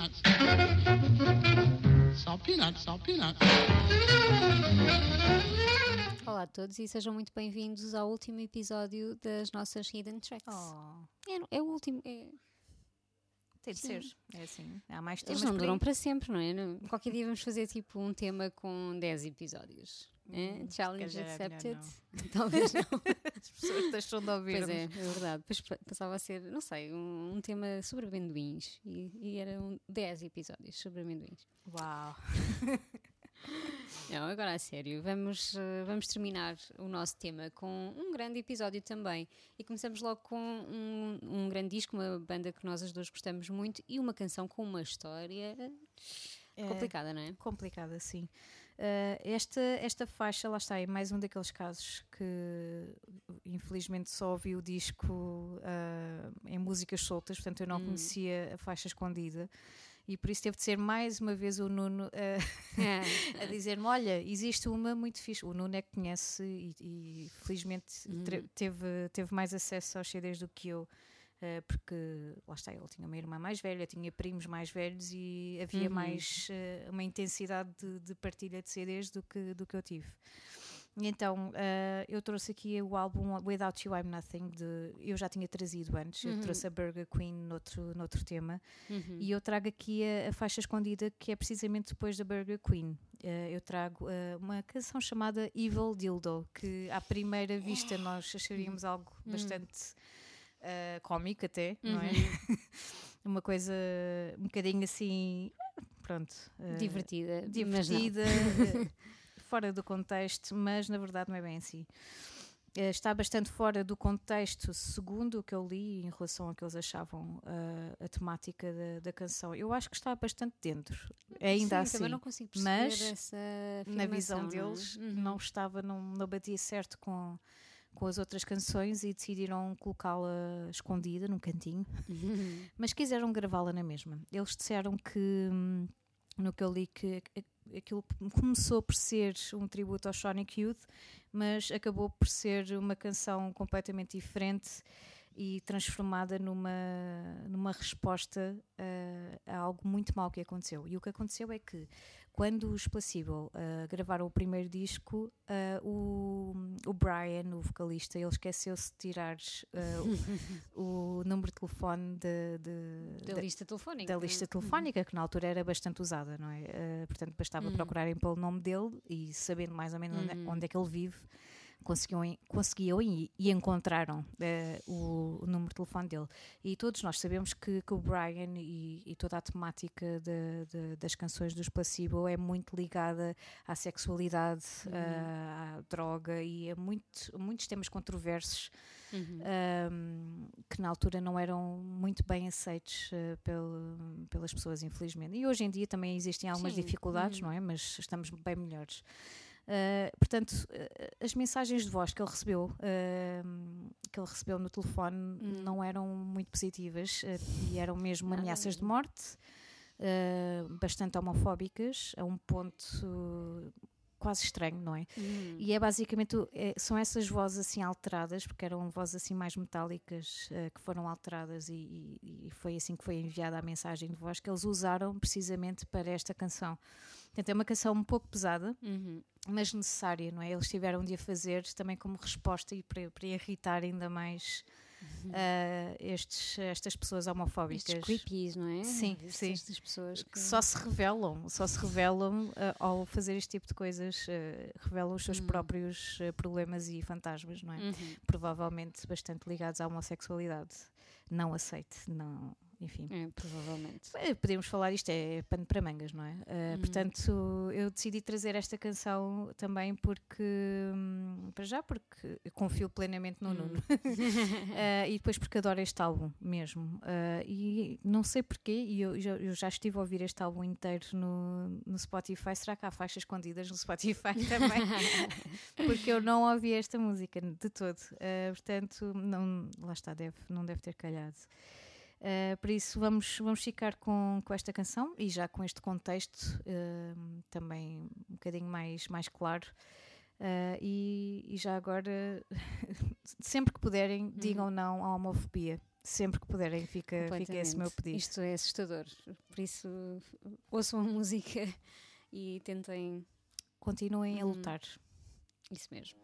peanuts. Salt peanuts, salt peanuts. Olá a todos e sejam muito bem-vindos ao último episódio das nossas Hidden Tracks. Oh, É, é o último. é- tem de Sim. ser. É assim. Há mais eles temas não por duram para sempre, não é? Não- Qualquer dia vamos fazer tipo um tema com 10 episódios. É? Challenge calhar é accepted? Talvez não. As pessoas deixam de ouvir. Pois é, é verdade. Depois pa- passava a ser, não sei, um, um tema sobre amendoins. E, e eram 10 episódios sobre amendoins. Uau. Não, agora a sério, vamos, eh, vamos terminar o nosso tema com um grande episódio também. E começamos logo com um, um grande disco, uma banda que nós as duas gostamos muito e uma canção com uma história É complicada, não é? complicada, sim. Ah, esta, esta faixa, lá está, é mais um daqueles casos que infelizmente só ouvi o disco ah, em músicas soltas, portanto eu não conhecia a faixa escondida. E por isso teve de ser mais uma vez o Nuno a- a dizer-me: Olha, existe uma muito fixe. O Nuno é que conhece e, e felizmente tre- teve, teve mais acesso aos CDs do que eu. Eh, porque lá está, ele tinha uma irmã mais velha, tinha primos mais velhos e havia mais eh, uma intensidade de, de partilha de CDs do que, do que eu tive. E então eh, eu trouxe aqui o álbum Without You I'm Nothing, de, eu já tinha trazido antes, eu trouxe a Burger Queen noutro, noutro tema, e eu trago aqui a, a faixa escondida que é precisamente depois da Burger Queen. Eu trago uma canção chamada Evil Dildo, que à primeira vista nós acharíamos algo bastante eh, cómico até, não é? uma coisa um bocadinho assim, pronto. eh, Divertida. divertida, fora do contexto, mas na verdade não é bem assim. Eh, Está bastante fora do contexto, segundo o que eu li em relação ao que eles achavam eh, a temática da, da canção. Eu acho que está bastante dentro, ainda Sim, assim. também não consigo perceber mas essa na visão é? deles Uhum. não estava, não, não batia certo com, com as outras canções e decidiram colocá-la escondida num cantinho, mas quiseram gravá-la na mesma. Eles disseram que, hum, no que eu li, que aquilo começou por ser um tributo ao Sonic Youth, mas acabou por ser uma canção completamente diferente e transformada numa, numa resposta uh, a algo muito mau que aconteceu. E o que aconteceu é que, quando os Placebo uh, gravaram o primeiro disco, uh, o, o Brian, o vocalista, ele esqueceu-se de tirar o, o número de telefone de, de- Da da- lista telefónica. da lista telefónica, que na altura era bastante usada, não é? Eh, portanto, bastava procurarem pelo nome dele e sabendo mais ou menos onde, é- onde é que ele vive, conseguiam, conseguiam e, e encontraram eh, o, o número de telefone dele. E todos nós sabemos que, que o Brian e, e toda a temática de- de- das canções dos Placebo é muito ligada à sexualidade, eh, à droga e a muito, muitos temas controversos Uhum. um, que na altura não eram muito bem aceitos uh, pel- pelas pessoas, infelizmente. E hoje em dia também existem algumas Sim, dificuldades, não é? Mas estamos bem melhores. Uh, portanto, uh, as mensagens de voz que ele recebeu, uh, que ele recebeu no telefone, não eram muito positivas uh, e eram mesmo ameaças de morte, uh, bastante homofóbicas, a um ponto uh, quase estranho, não é? Uhum. E é basicamente, é- são essas vozes assim alteradas, porque eram vozes assim mais metálicas eh, que foram alteradas e, e- e foi assim que foi enviada a mensagem de voz que eles usaram precisamente para esta canção. Portanto, é uma canção um pouco pesada, Uhum. mas necessária, não é? Eles tiveram de a fazer também como resposta e para, para irritar ainda mais eh, estes, estas pessoas homofóbicas. Estes creepies, não é? Sim, Estes- sim. Estas pessoas que... que só se revelam, só se revelam eh, ao fazer este tipo de coisas, eh, revelam os seus próprios eh, problemas e fantasmas, não é? Uhum. Provavelmente bastante ligados à homossexualidade. Não aceite, não, enfim. É, provavelmente. Podemos falar, isto é pano para mangas, não é? Eh, Portanto, eu decidi trazer esta canção também porque, hum, para já, porque confio plenamente no Nuno Eh, e depois porque adoro este álbum mesmo. Eh, e não sei porquê, e eu, já- eu já estive a ouvir este álbum inteiro no, no Spotify. Será que há faixas escondidas no Spotify também? porque eu não ouvi esta música de todo. Portanto, não, lá está, deve, não deve ter calhado. Uh, por isso vamos, vamos ficar com, com esta canção e já com este contexto uh, também um bocadinho mais, mais claro. Uh, e, e já agora, sempre que puderem, digam não à homofobia. Sempre que puderem, fica, fica esse meu pedido. Isto é assustador. Por isso, ouçam a música e tentem. Continuem a uhum. lutar. Isso mesmo.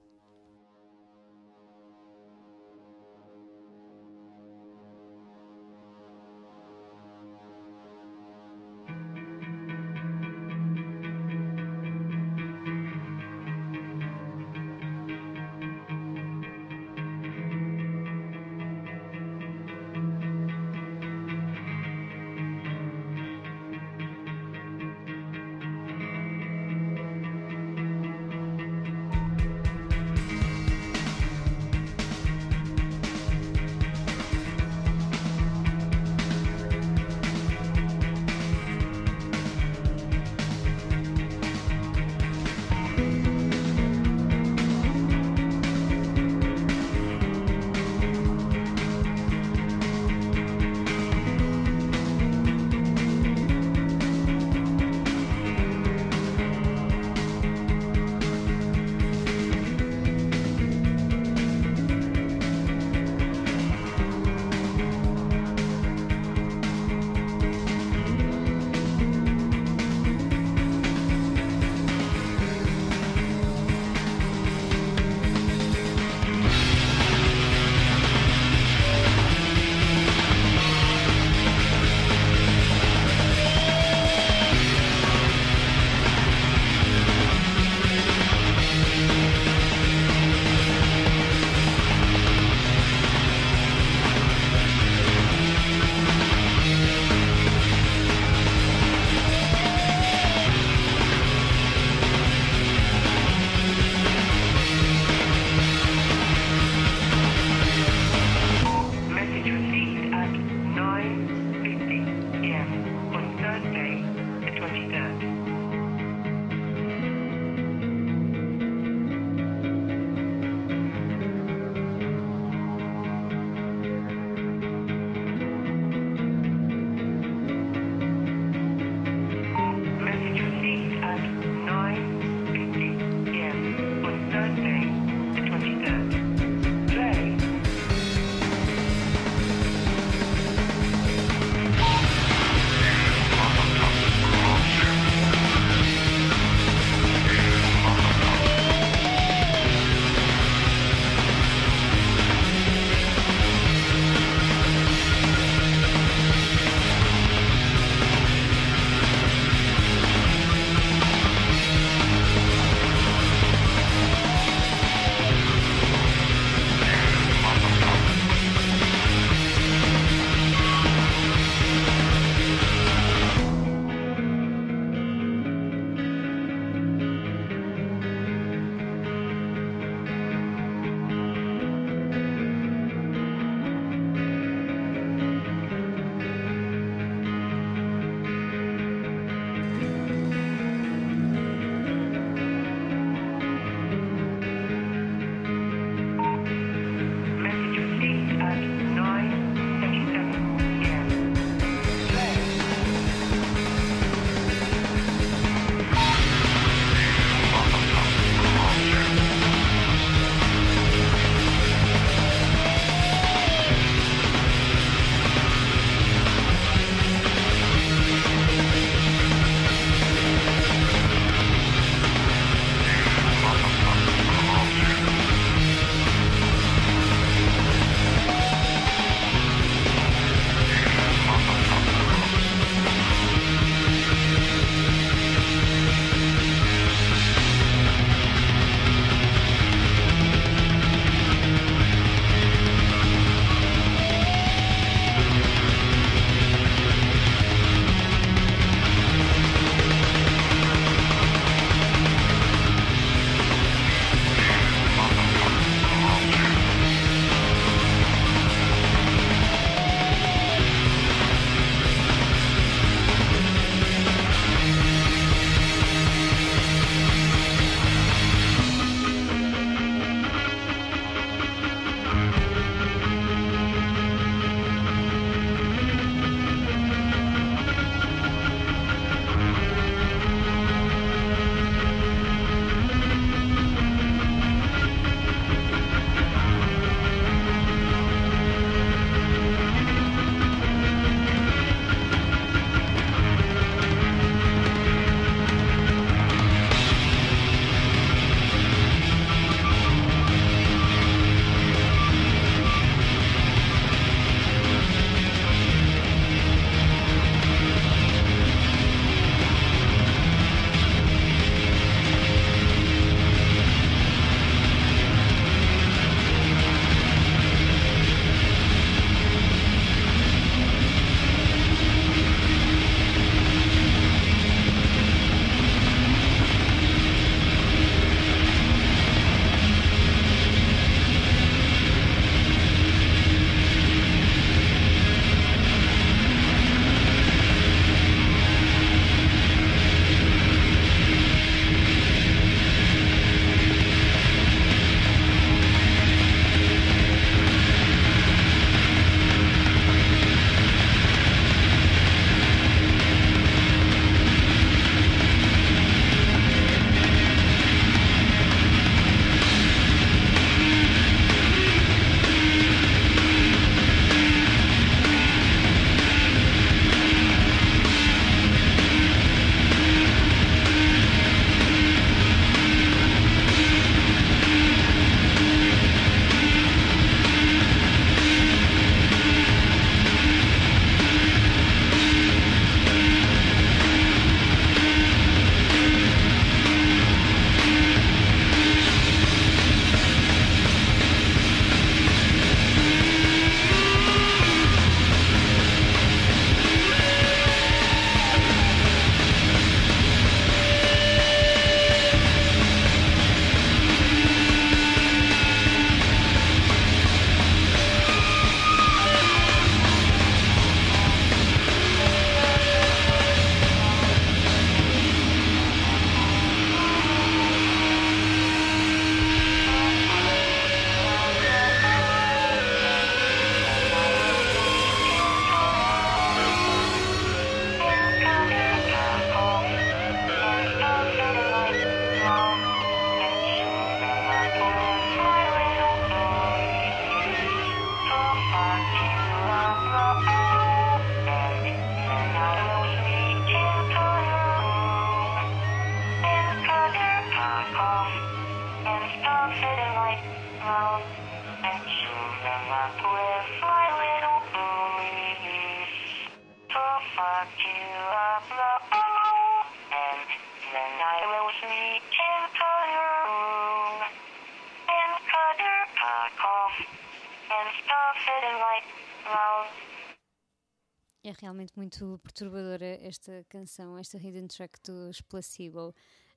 Realmente muito perturbadora esta canção, esta hidden track dos Placebo.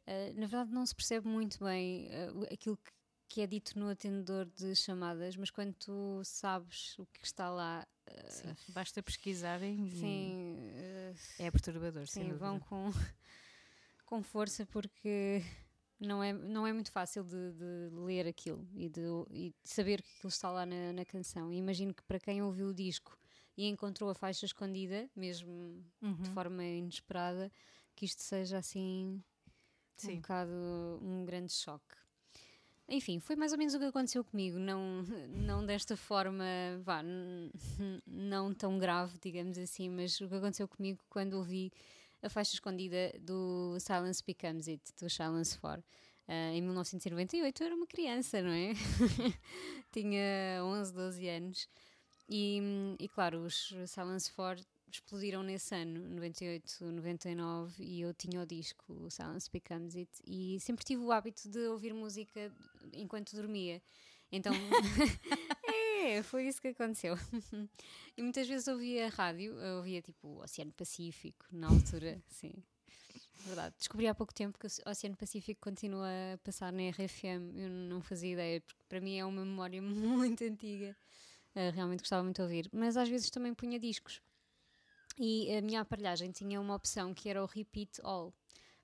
Uh, na verdade, não se percebe muito bem uh, aquilo que, que, é dito no atendedor de chamadas, mas quando tu sabes o que está lá. Uh, sim, basta pesquisarem sim, é perturbador. Sim, vão com, com força porque não é, não é muito fácil de, de ler aquilo e de, e de, saber que aquilo está lá na, na canção. E imagino que para quem ouviu o disco e encontrou a faixa escondida, mesmo uhum. de forma inesperada, que isto seja assim Sim. um bocado um grande choque. Enfim, foi mais ou menos o que aconteceu comigo, não, não desta forma, vá, não tão grave, digamos assim, mas o que aconteceu comigo quando ouvi a faixa escondida do Silence Becomes It, do Silence 4. Uh, em 1998 eu era uma criança, não é? Tinha 11, 12 anos. E, e claro, os Silence 4 explodiram nesse ano, 98, 99, e eu tinha o disco o Silence Becomes It, e sempre tive o hábito de ouvir música enquanto dormia. Então, é, foi isso que aconteceu. e muitas vezes ouvia rádio, ouvia tipo o Oceano Pacífico, na altura, sim. Verdade. Descobri há pouco tempo que o Oceano Pacífico continua a passar na RFM. Eu não fazia ideia, porque para mim é uma memória muito antiga. Uh, realmente gostava muito de ouvir. Mas às vezes também punha discos. E a minha aparelhagem tinha uma opção que era o Repeat All.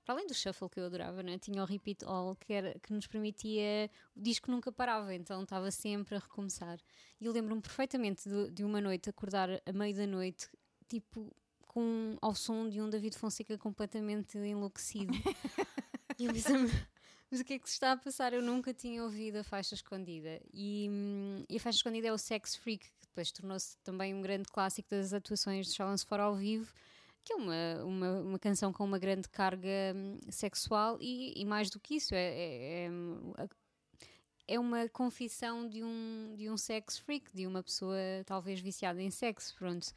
Para além do shuffle que eu adorava, né? tinha o Repeat All que, era, que nos permitia. O disco nunca parava, então estava sempre a recomeçar. E eu lembro-me perfeitamente de, de, uma noite acordar a meio da noite, tipo, com, ao som de um David Fonseca completamente enlouquecido. e eu pensei mas o que é que se está a passar? Eu nunca tinha ouvido a faixa escondida. E, hum, e a faixa escondida é o Sex Freak, que depois tornou-se também um grande clássico das atuações de Challenge for ao vivo, que é uma, uma, uma canção com uma grande carga hum, sexual e, e, mais do que isso, é, é, é, é, uma confissão de um, de um sex freak, de uma pessoa talvez viciada em sexo, pronto.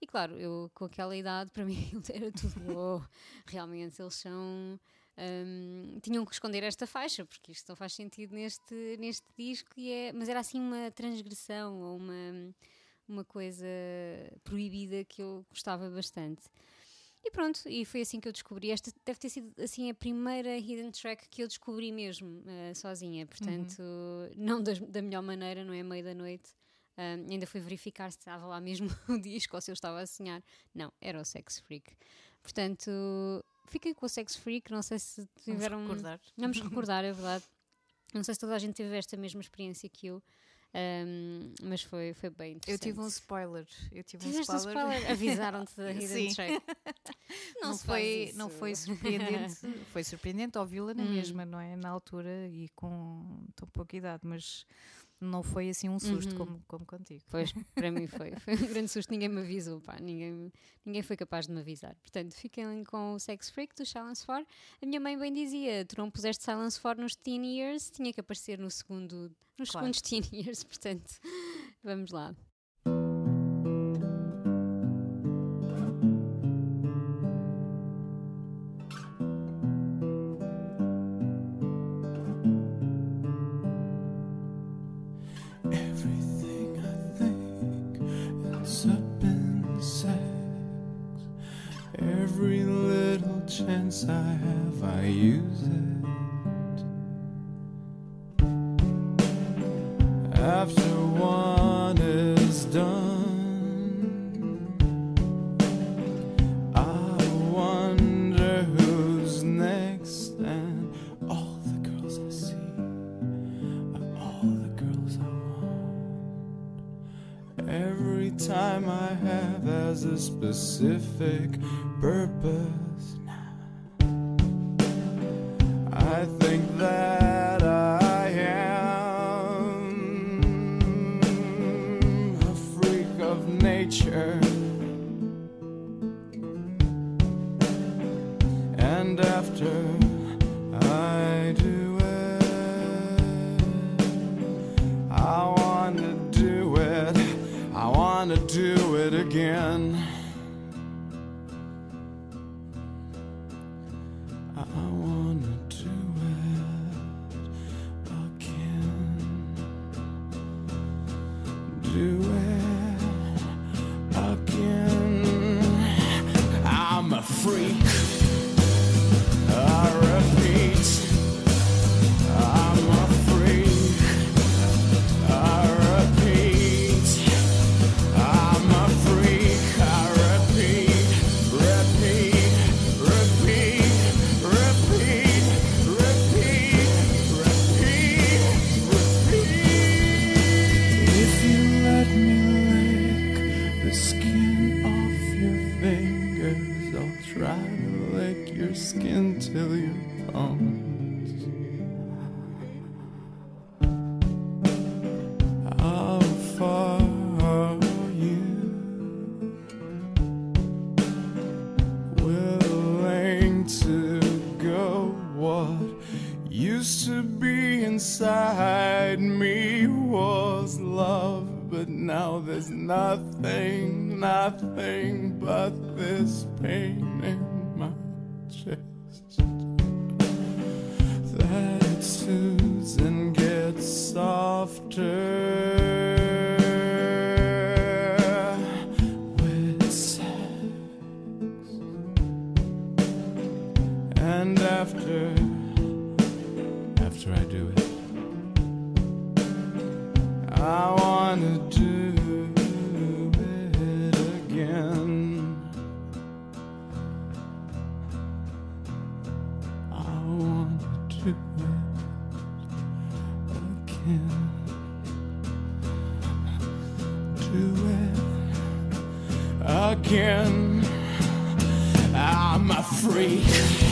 E claro, eu com aquela idade, para mim era tudo, oh, realmente eles são um, tinham que esconder esta faixa, porque isto não faz sentido neste, neste disco, e é, mas era assim uma transgressão ou uma, uma coisa proibida que eu gostava bastante. E pronto, e foi assim que eu descobri. Esta deve ter sido assim a primeira hidden track que eu descobri mesmo uh, sozinha, portanto, uhum. não das, da melhor maneira, não é meio da noite. Um, ainda fui verificar se estava lá mesmo o disco ou se eu estava a sonhar. Não, era o Sex Freak. Portanto, fiquei com o Sex Freak, não sei se tiveram. Vamos recordar. Vamos recordar, é verdade. Não sei se toda a gente teve esta mesma experiência que eu. Um, mas foi, foi bem interessante. Eu tive um spoiler. Eu tive Tiveste um spoiler. Um spoiler. Avisaram-te da Hidden Track. Não, não foi, não foi surpreendente. foi surpreendente ouvi-la na hum. mesma, não é? Na altura e com tão pouca idade, mas não foi assim um susto uhum. como, como contigo. Pois, para mim foi. Foi um grande susto, ninguém me avisou, pá, ninguém, ninguém foi capaz de me avisar. Portanto, fiquem com o Sex Freak do Silence 4. A minha mãe bem dizia: tu não puseste Silence 4 nos teen years, tinha que aparecer no segundo, nos claro. segundos teen years, portanto, vamos lá. Chance I have, I use it. After one is done, I wonder who's next, and all the girls I see are all the girls I want. Every time I have has a specific It again. I'm a freak.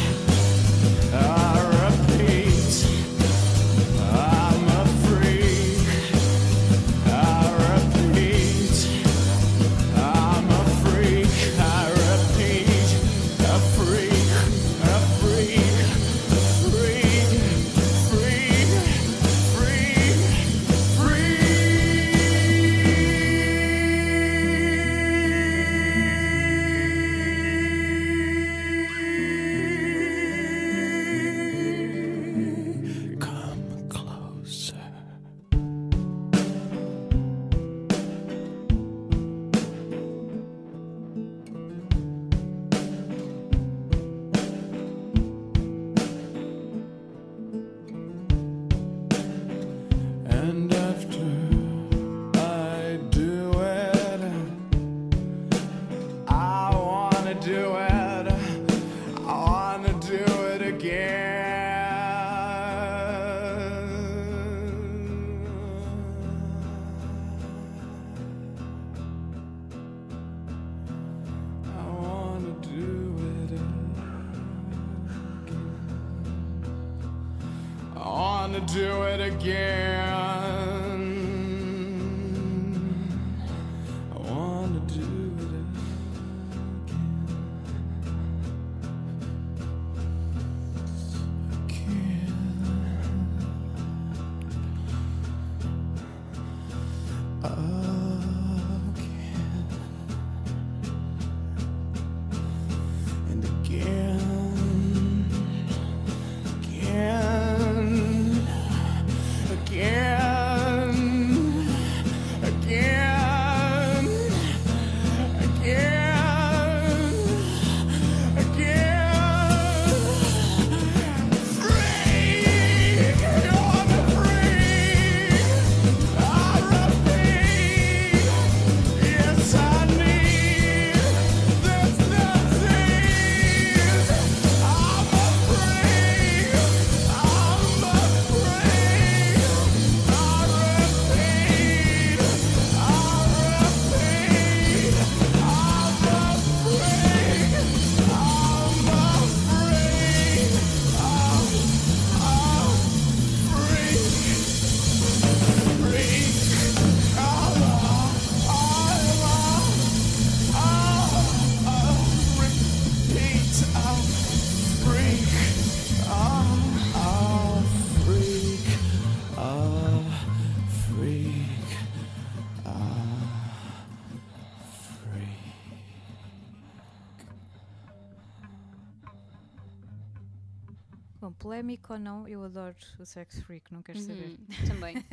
Polémico ou não, eu adoro o Sex Freak, não queres saber. Uhum, também.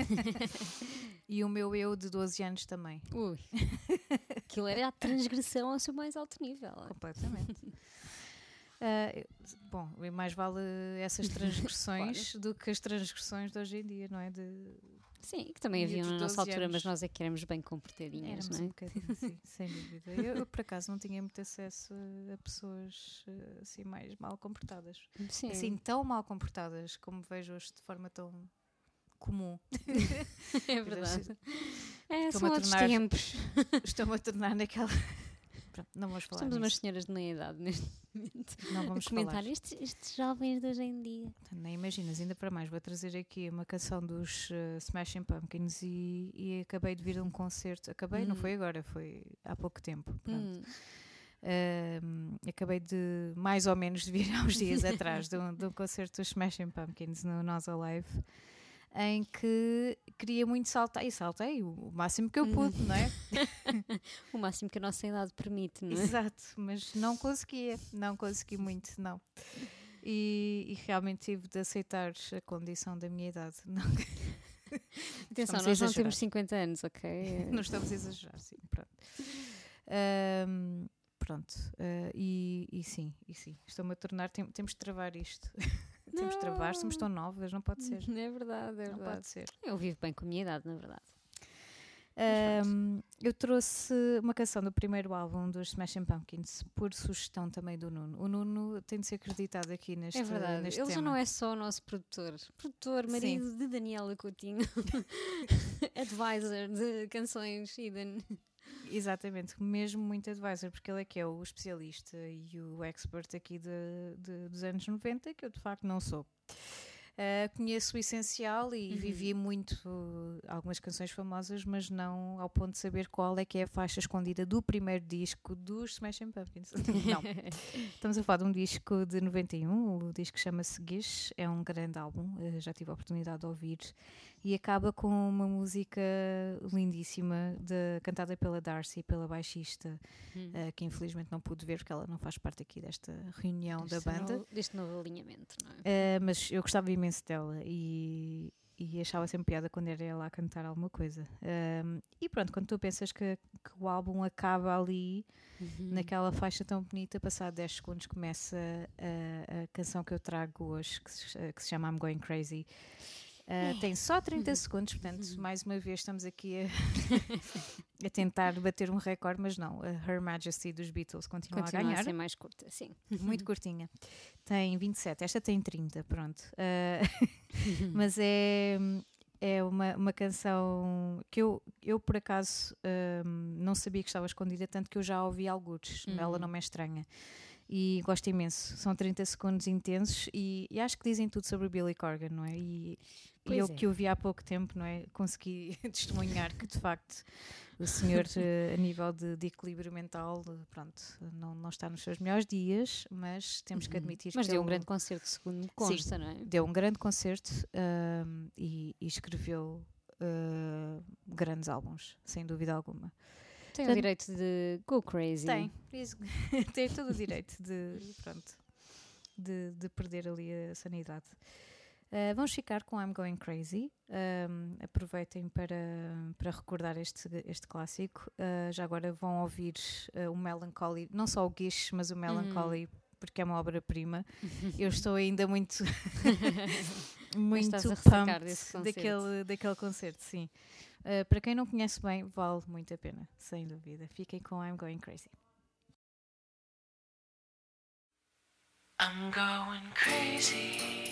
E o meu eu de 12 anos também, Ui. Aquilo era a transgressão ao seu mais alto nível. completamente. Eu- bom, mais vale essas transgressões do que as transgressões de hoje em dia, não é? De, Sim, que também havia na nossa 12 altura, mas anos. nós é que éramos bem comportadinhas, Éramos não um é? bocadinho, sim, sem dúvida. Eu, eu, por acaso, não tinha muito acesso a pessoas eh, assim mais mal comportadas. Sim. Assim, tão mal comportadas como vejo hoje de forma tão comum. é verdade. É, são a outros tornar- tempos. Estou-me a tornar naquela. Pronto, não vamos falar. Somos umas nisso. senhoras de meia idade neste momento. Não vamos a comentar falar. estes, estes jovens de hoje em dia. Nem imaginas, ainda para mais, vou trazer aqui uma canção dos eh, Smashing Pumpkins e, e acabei de vir de um concerto. Acabei, não Hum. foi agora, foi há pouco tempo. Pronto. Hum, acabei de, mais ou menos, de vir há uns dias atrás de um, de um concerto dos Smashing Pumpkins no Nós Alive, em que queria muito saltar, e saltei o, máximo que eu pude, não é? o máximo que a nossa idade permite, não é? Exato, mas não conseguia, não consegui muito, não. E, e realmente tive de aceitar a condição da minha idade. Não, Atenção, Estamos nós não temos 50 anos, ok? não estamos a exagerar, sim, pronto. Ahm, pronto, ah, e, e sim, e sim, estou-me a tornar, tem- temos de travar isto. temos de travar, somos tão novas, não pode ser. É verdade, é Não verdade. pode ser. Eu vivo bem com a minha idade, na verdade. Ahm, eu trouxe uma canção do primeiro álbum dos Smashing Pumpkins por sugestão também do Nuno. O Nuno tem de ser acreditado aqui neste é verdade. neste Ele já tema. não é só o nosso produtor. Produtor, marido de Daniela Coutinho. Advisor de canções e de... Exatamente, mesmo muito advisor, porque ele é que é o especialista e o expert aqui de, de- dos anos 90, que eu de facto não sou. Ah, conheço o essencial e Uhum. vivi muito uh, algumas canções famosas, mas não ao ponto de saber qual é que é a faixa escondida do primeiro disco dos Smashing Pumpkins. não. Estamos a falar de um disco de 91, o disco chama-se Gish, é um grande álbum, eh, já tive a oportunidade de ouvir, e acaba com uma música lindíssima, de- cantada pela Darcy, pela baixista, Hum. eh, que infelizmente não pude ver porque ela não faz parte aqui desta reunião Deste da banda. novo- deste novo alinhamento, não é? Eh, mas eu gostava imenso dela e, e achava sempre piada quando era ela a cantar alguma coisa. Ahm, e pronto, quando tu pensas que, que o álbum acaba ali, Uhum. naquela faixa tão bonita, passado 10 segundos começa a, a canção que eu trago hoje, que se, que se chama I'm Going Crazy. Ah, tem só 30 segundos, portanto, mais uma vez estamos aqui a, a tentar bater um recorde, mas não, a Her Majesty dos Beatles continua, Continua a ganhar a ser mais curta, sim. muito curtinha. Tem 27, esta tem 30, pronto. Ah, mas é, é uma, uma canção que eu, eu por acaso, ahm, não sabia que estava escondida, tanto que eu já a ouvi alguns, ela Uhum. não me é estranha. E gosto imenso. São 30 segundos intensos e, e acho que dizem tudo sobre Billy Corgan, não é? E, e Pois eu é. que o vi há pouco tempo, não é? Consegui testemunhar que de facto o senhor, eh, a nível de, de equilíbrio mental, pronto, não, não está nos seus melhores dias, mas temos que admitir Uhum. Mas que deu um grande concerto, segundo me consta, não é? deu um grande concerto ahm, e, e escreveu ah, grandes álbuns, sem dúvida alguma. Tem o direito de go crazy. Tem, isso- tem todo o direito de, pronto, de, de perder ali a sanidade. Ah, vamos ficar com I'm Going Crazy. Ahm, aproveitem para, para recordar este, este clássico. Ah, já agora vão ouvir ah, o Melancholy, não só o Gish, mas o Melancholy, porque é uma obra-prima. Eu estou ainda muito, muito pumped desse concerto. daquele, daquele concerto, sim. Para quem não conhece bem, vale muito a pena, sem dúvida. Fiquem com I'm Going Crazy. I'm going crazy.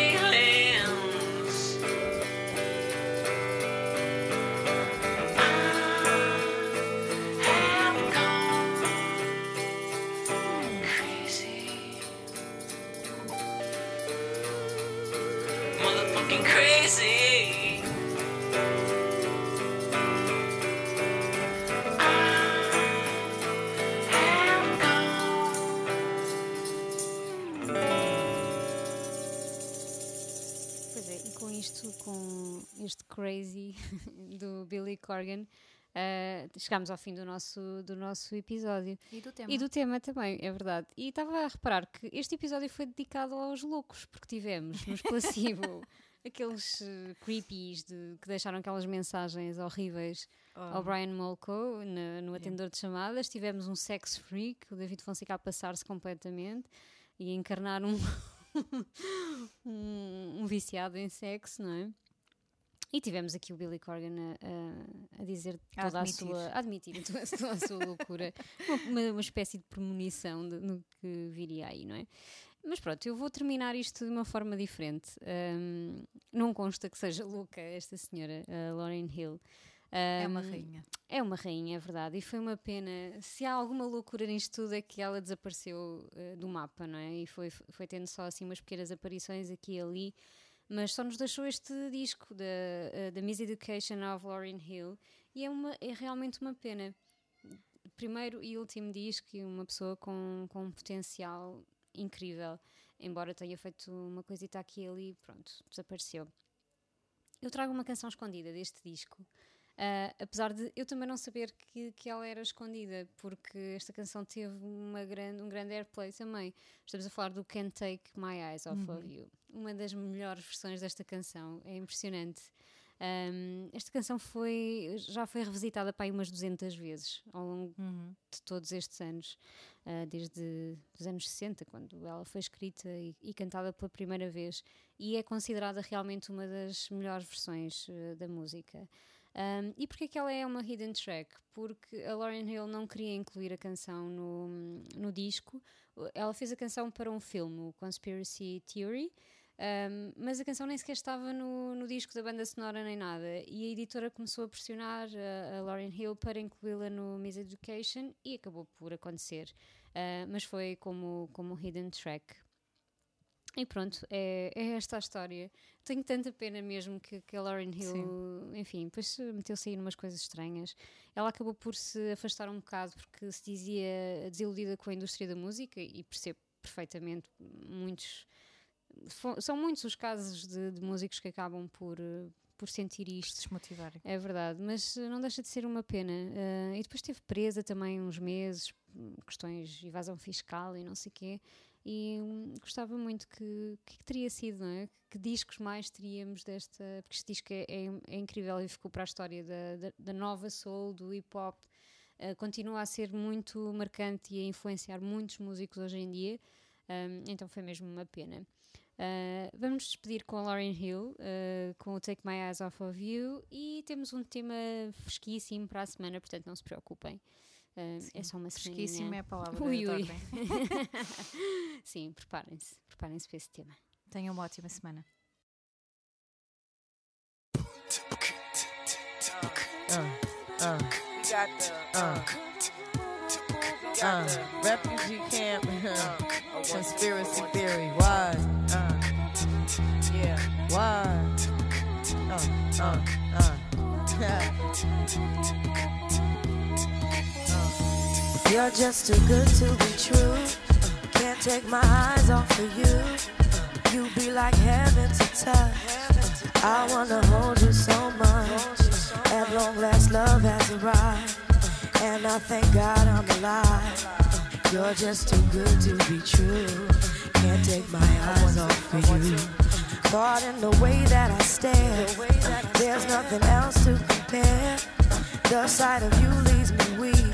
Corgan, ah, chegámos ao fim do nosso, do nosso episódio. E do tema? E do tema também, é verdade. E estava a reparar que este episódio foi dedicado aos loucos, porque tivemos nos placebo aqueles eh, creepies de- que deixaram aquelas mensagens horríveis Oh. ao Brian Molko na- no atendedor de chamadas. Tivemos um sex freak, o David Fonseca a passar-se completamente e a encarnar um, um, um viciado em sexo, não é? E tivemos aqui o Billy Corgan a, a- a dizer A toda a, admitir. sua. a admitir toda, toda a sua loucura. Uma, uma espécie de premonição de- no que viria aí, não é? Mas pronto, eu vou terminar isto de uma forma diferente. Ahm, não consta que seja louca esta senhora, a Lauren Hill. É uma rainha. é uma rainha, é verdade, e foi uma pena. Se há alguma loucura nisto tudo é que ela desapareceu eh, do mapa, não é? E foi, foi tendo só assim umas pequenas aparições aqui e ali, mas só nos deixou este disco da eh, da Miss Education of Lauryn Hill e é, uma, é realmente uma pena. Primeiro e último disco e uma pessoa com, com um potencial incrível, embora tenha feito uma coisita aqui e ali, pronto, desapareceu. Eu trago uma canção escondida deste disco. Ah, apesar de eu também não saber que, que ela era escondida, porque esta canção teve uma grande, um grande airplay também. Estamos a falar do Can't Take My Eyes Off of You, uma das melhores versões desta canção, é impressionante. Ahm, esta canção foi, já foi revisitada para aí umas 200 vezes ao longo Uhum. de todos estes anos, ah, desde os anos 60, quando ela foi escrita e, e cantada pela primeira vez, e é considerada realmente uma das melhores versões ah, da música. Um, e porquê que ela é uma hidden track? Porque a Lauryn Hill não queria incluir a canção no, no disco. Ela fez a canção para um filme, o Conspiracy Theory, um, mas a canção nem sequer estava no, no disco da banda sonora nem nada. E a editora começou a pressionar a, a Lauryn Hill para incluí-la no Miss Education e acabou por acontecer. Uh, mas foi como, como hidden track. E pronto, é, é esta a história. Tenho tanta pena mesmo que, que a Lauryn Hill, enfim, depois meteu-se aí numas coisas estranhas. Ela acabou por se afastar um bocado porque se dizia desiludida com a indústria da música e percebo perfeitamente muitos. São muitos os casos de, de músicos que acabam por, por sentir isto. Desmotivarem. É verdade, mas não deixa de ser uma pena. Eh, e depois esteve presa também uns meses, questões de evasão fiscal e não sei o quê. E hum, gostava muito que, que, teria sido, não é? Que discos mais teríamos desta. Porque este disco é, é, é incrível e ficou para a história da, da, da nova soul, do hip hop. Eh, continua a ser muito marcante e a influenciar muitos músicos hoje em dia. Um, então foi mesmo uma pena. Uh, vamos nos despedir com a Lauryn Hill, uh, com o Take My Eyes Off of You e temos um tema fresquíssimo para a semana, portanto não se preocupem. Uh, é só uma Fresquíssimo é semaninha. a palavra Ui, ui. Sim, preparem-se, preparem-se para esse tema. Tenham uma ótima semana. uh, We got the uh, uh, refugee camp, conspiracy theory. Why? Uh, Yeah. why? Uh, uh, uh. You're just too good to be true. Can't take my eyes off of you. You be like heaven to touch. I wanna hold you so much. At long last, love has arrived. And I thank God I'm alive. You're just too good to be true. Can't take my eyes off of you. Caught in the way that I stare. There's nothing else to compare. The sight of you leaves me weak.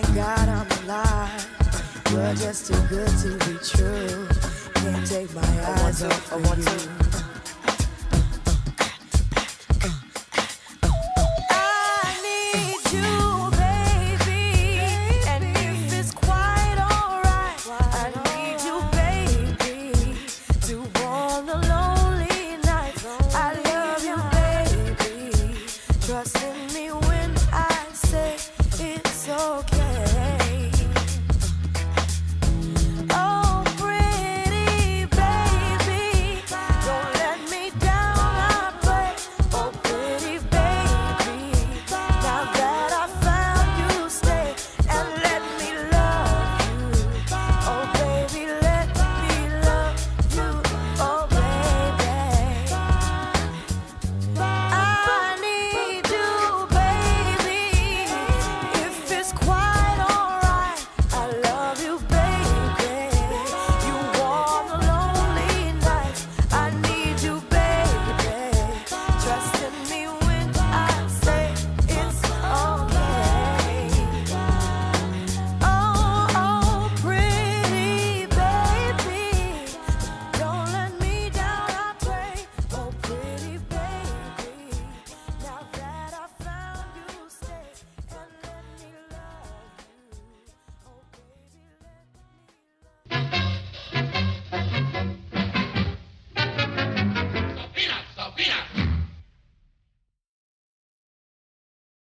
Thank God I'm alive. You're just too good to be true. Can't take my eyes off of you.